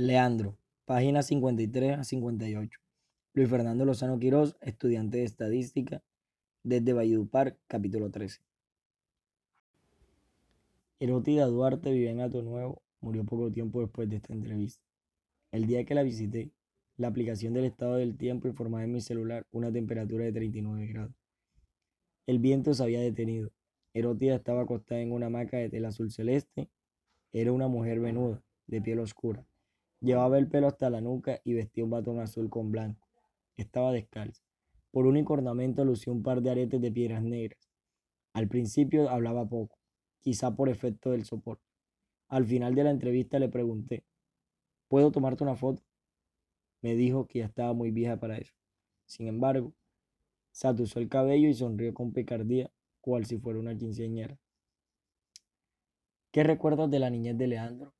Leandro, páginas 53 a 58. Luis Fernando Lozano Quirós, estudiante de estadística, desde Valledupar, capítulo 13. Erótida Duarte vive en Ato Nuevo, murió poco tiempo después de esta entrevista. El día que la visité, la aplicación del estado del tiempo informaba en mi celular una temperatura de 39 grados. El viento se había detenido. Erótida estaba acostada en una hamaca de tela azul celeste. Era una mujer venuda, de piel oscura. Llevaba el pelo hasta la nuca y vestía un batón azul con blanco. Estaba descalza. Por único ornamento lució un par de aretes de piedras negras. Al principio hablaba poco, quizá por efecto del soporte. Al final de la entrevista le pregunté, ¿puedo tomarte una foto? Me dijo que ya estaba muy vieja para eso. Sin embargo, se atusó el cabello y sonrió con picardía, cual si fuera una quinceañera. ¿Qué recuerdas de la niñez de Leandro?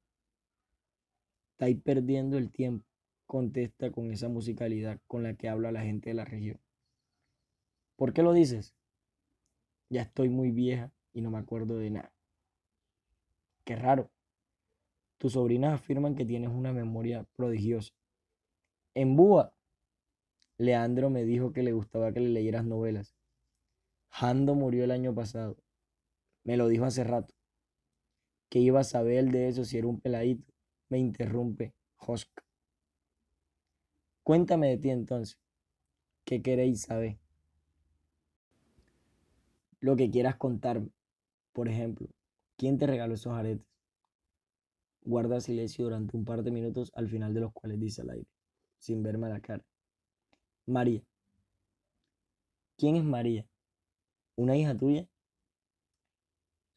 Estáis perdiendo el tiempo, contesta con esa musicalidad con la que habla la gente de la región. ¿Por qué lo dices? Ya estoy muy vieja y no me acuerdo de nada. Qué raro. Tus sobrinas afirman que tienes una memoria prodigiosa. En Búa, Leandro me dijo que le gustaba que le leyeras novelas. Jando murió el año pasado. Me lo dijo hace rato. ¿Qué iba a saber de eso si era un peladito? Me interrumpe Joska. Cuéntame de ti entonces. ¿Qué queréis saber? Lo que quieras contarme. Por ejemplo, ¿quién te regaló esos aretes? Guarda silencio durante un par de minutos al final de los cuales dice al aire, sin verme a la cara. María. ¿Quién es María? ¿Una hija tuya?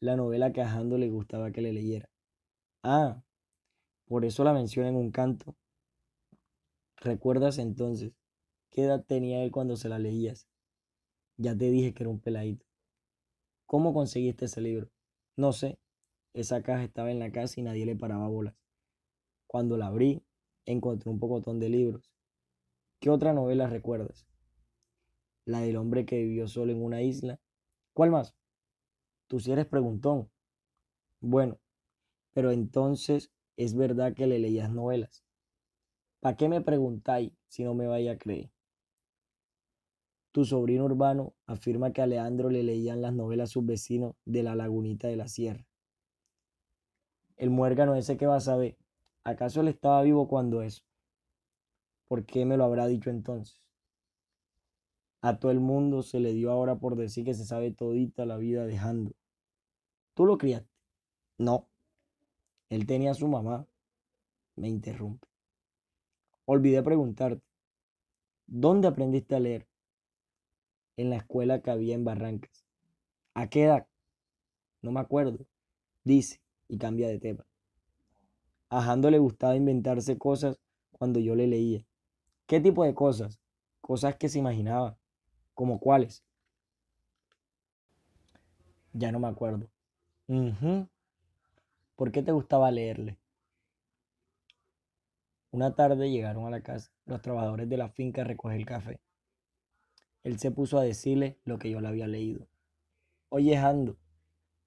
La novela que a le gustaba que le leyera. Ah, por eso la menciona en un canto. ¿Recuerdas entonces qué edad tenía él cuando se la leías? Ya te dije que era un peladito. ¿Cómo conseguiste ese libro? No sé. Esa caja estaba en la casa y nadie le paraba bolas. Cuando la abrí, encontré un pocotón de libros. ¿Qué otra novela recuerdas? La del hombre que vivió solo en una isla. ¿Cuál más? Tú si eres preguntón. Bueno, pero entonces es verdad que le leías novelas. ¿Para qué me preguntáis si no me vaya a creer? Tu sobrino urbano afirma que a Leandro le leían las novelas sus vecinos de la lagunita de la sierra. El muérgano ese que va a saber, ¿acaso él estaba vivo cuando eso? ¿Por qué me lo habrá dicho entonces? A todo el mundo se le dio ahora por decir que se sabe todita la vida dejando. ¿Tú lo criaste? No. Él tenía a su mamá. Me interrumpe. Olvidé preguntarte. ¿Dónde aprendiste a leer? En la escuela que había en Barrancas. ¿A qué edad? No me acuerdo. Dice y cambia de tema. A le gustaba inventarse cosas cuando yo le leía. ¿Qué tipo de cosas? Cosas que se imaginaba. ¿Como cuáles? Ya no me acuerdo. ¿Por qué te gustaba leerle? Una tarde llegaron a la casa los trabajadores de la finca a recoger el café. Él se puso a decirle lo que yo le había leído. Oye, Jando,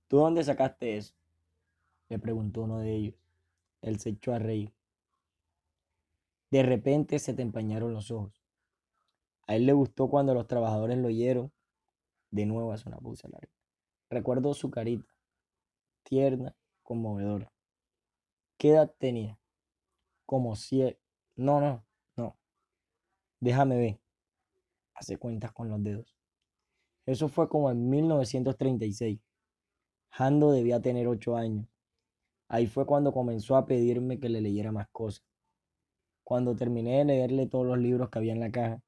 ¿tú dónde sacaste eso? Le preguntó uno de ellos. Él se echó a reír. De repente se te empañaron los ojos. A él le gustó cuando los trabajadores lo oyeron. De nuevo hace una pausa larga. Recuerdo su carita, tierna, conmovedora. ¿Qué edad tenía? Como si... No, no, no. Déjame ver. Hace cuentas con los dedos. Eso fue como en 1936. Jando debía tener ocho años. Ahí fue cuando comenzó a pedirme que le leyera más cosas. Cuando terminé de leerle todos los libros que había en la caja,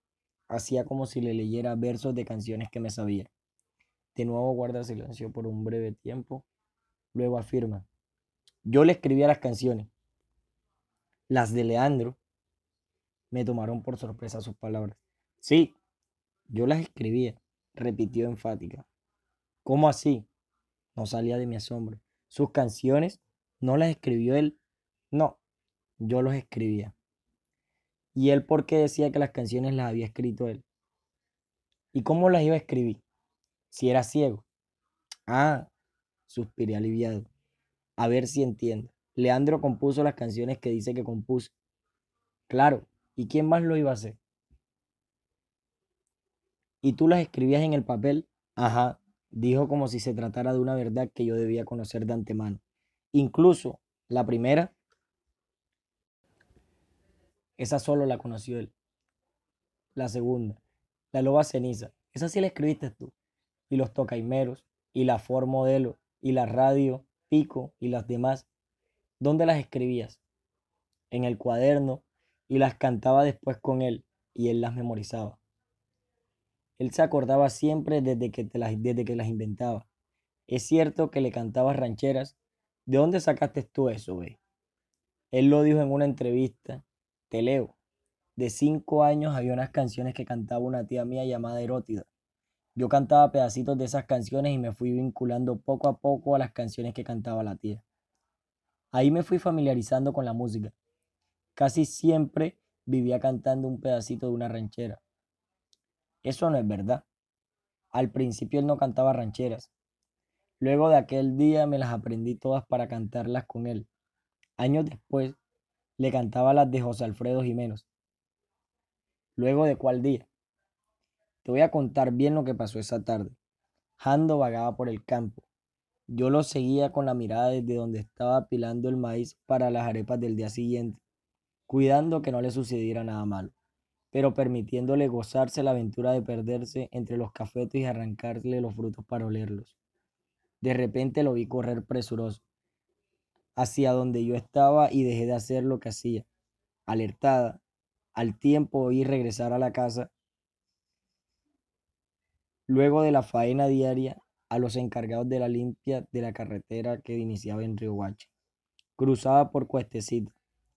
hacía como si le leyera versos de canciones que me sabía. De nuevo guarda silencio por un breve tiempo. Luego afirma, yo le escribía las canciones. Las de Leandro me tomaron por sorpresa sus palabras. Sí, yo las escribía, repitió enfática. ¿Cómo así? No salía de mi asombro. Sus canciones no las escribió él. No, yo los escribía. ¿Y él por qué decía que las canciones las había escrito él? ¿Y cómo las iba a escribir? Si era ciego. Ah, suspiré aliviado. A ver si entiendo. Leandro compuso las canciones que dice que compuso. Claro, ¿y quién más lo iba a hacer? ¿Y tú las escribías en el papel? Ajá, dijo como si se tratara de una verdad que yo debía conocer de antemano. Incluso la primera, esa solo la conoció él. La segunda, la loba ceniza, esa sí la escribiste tú. Y los tocaimeros, y la Ford Modelo, y la radio Pico, y las demás. ¿Dónde las escribías? En el cuaderno, y las cantaba después con él, y él las memorizaba. Él se acordaba siempre desde que, te las, desde que las inventaba. Es cierto que le cantabas rancheras. ¿De dónde sacaste tú eso, güey? Él lo dijo en una entrevista. Te leo. De cinco años había unas canciones que cantaba una tía mía llamada Erótida. Yo cantaba pedacitos de esas canciones y me fui vinculando poco a poco a las canciones que cantaba la tía. Ahí me fui familiarizando con la música. Casi siempre vivía cantando un pedacito de una ranchera. Eso no es verdad. Al principio él no cantaba rancheras. Luego de aquel día me las aprendí todas para cantarlas con él. Años después le cantaba las de José Alfredo Jiménez. Luego de cuál día. Te voy a contar bien lo que pasó esa tarde. Jando vagaba por el campo. Yo lo seguía con la mirada desde donde estaba apilando el maíz para las arepas del día siguiente, cuidando que no le sucediera nada malo pero permitiéndole gozarse la aventura de perderse entre los cafetos y arrancarle los frutos para olerlos. De repente lo vi correr presuroso hacia donde yo estaba y dejé de hacer lo que hacía. Alertada, al tiempo oí regresar a la casa. Luego de la faena diaria, a los encargados de la limpia de la carretera que iniciaba en Río Guache. Cruzaba por Cuestecito,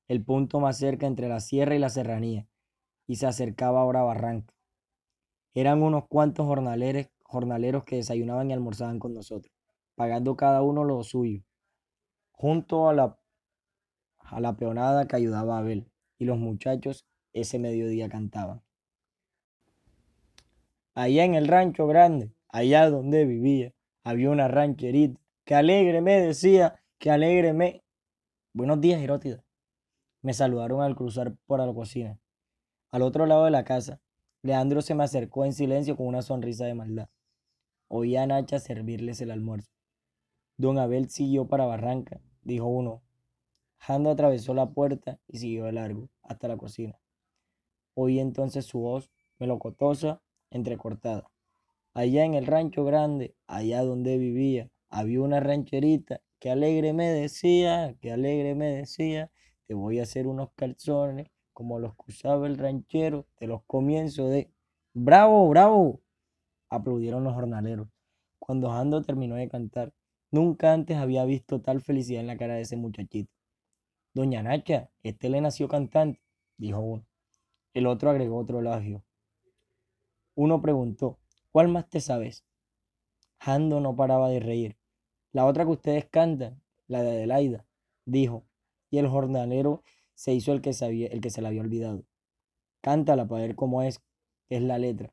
el punto más cerca entre la sierra y la serranía, y se acercaba ahora a Barranca. Eran unos cuantos jornaleros, jornaleros que desayunaban y almorzaban con nosotros, pagando cada uno lo suyo, junto a la, a la peonada que ayudaba a Abel, y los muchachos ese mediodía cantaban. Allá en el rancho grande, allá donde vivía, había una rancherita que alegre me decía, que alegre me. Buenos días, Herótida. Me saludaron al cruzar por la cocina. Al otro lado de la casa, Leandro se me acercó en silencio con una sonrisa de maldad. Oí a Nacha servirles el almuerzo. Don Abel siguió para Barranca, dijo uno. Jando atravesó la puerta y siguió de largo, hasta la cocina. Oí entonces su voz, melocotosa, entrecortada. Allá en el rancho grande, allá donde vivía, había una rancherita que alegre me decía, que alegre me decía, te voy a hacer unos calzones como los que usaba el ranchero de los comienzos de ¡Bravo, bravo! aplaudieron los jornaleros. Cuando Jando terminó de cantar, nunca antes había visto tal felicidad en la cara de ese muchachito. Doña Nacha, este le nació cantante, dijo uno. El otro agregó otro elogio. Uno preguntó, ¿cuál más te sabes? Jando no paraba de reír. La otra que ustedes cantan, la de Adelaida, dijo, y el jornalero se hizo el que, sabía, el que se la había olvidado. Cántala para ver cómo es, es la letra.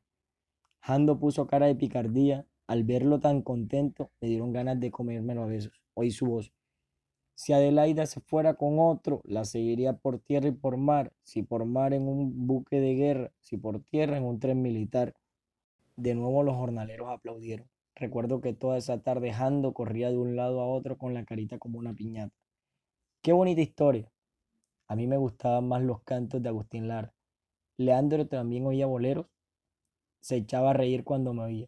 Jando puso cara de picardía. Al verlo tan contento, me dieron ganas de comérmelo a besos. Oí su voz. Si Adelaida se fuera con otro, la seguiría por tierra y por mar. Si por mar en un buque de guerra, si por tierra en un tren militar. De nuevo los jornaleros aplaudieron. Recuerdo que toda esa tarde Jando corría de un lado a otro con la carita como una piñata. Qué bonita historia. A mí me gustaban más los cantos de Agustín Lara. Leandro también oía boleros. Se echaba a reír cuando me oía.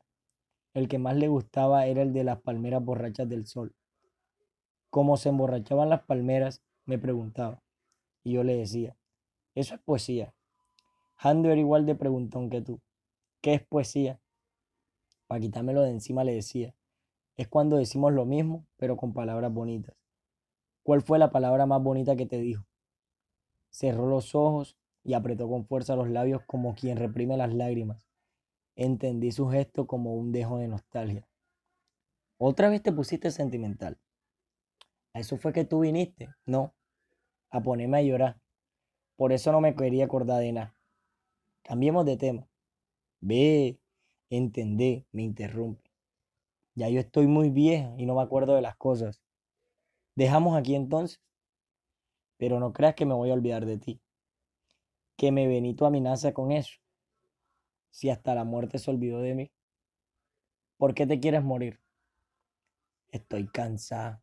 El que más le gustaba era el de las palmeras borrachas del sol. Como se emborrachaban las palmeras, me preguntaba. Y yo le decía, eso es poesía. Jando era igual de preguntón que tú. ¿Qué es poesía? Para quitármelo de encima le decía, es cuando decimos lo mismo, pero con palabras bonitas. ¿Cuál fue la palabra más bonita que te dijo? Cerró los ojos y apretó con fuerza los labios como quien reprime las lágrimas. Entendí su gesto como un dejo de nostalgia. Otra vez te pusiste sentimental. ¿A eso fue que tú viniste? No, a ponerme a llorar. Por eso no me quería acordar de nada. Cambiemos de tema. Ve, entendé, me interrumpe. Ya yo estoy muy vieja y no me acuerdo de las cosas. Dejamos aquí entonces. Pero no creas que me voy a olvidar de ti. Que me Benito amenaza con eso. Si hasta la muerte se olvidó de mí. ¿Por qué te quieres morir? Estoy cansada.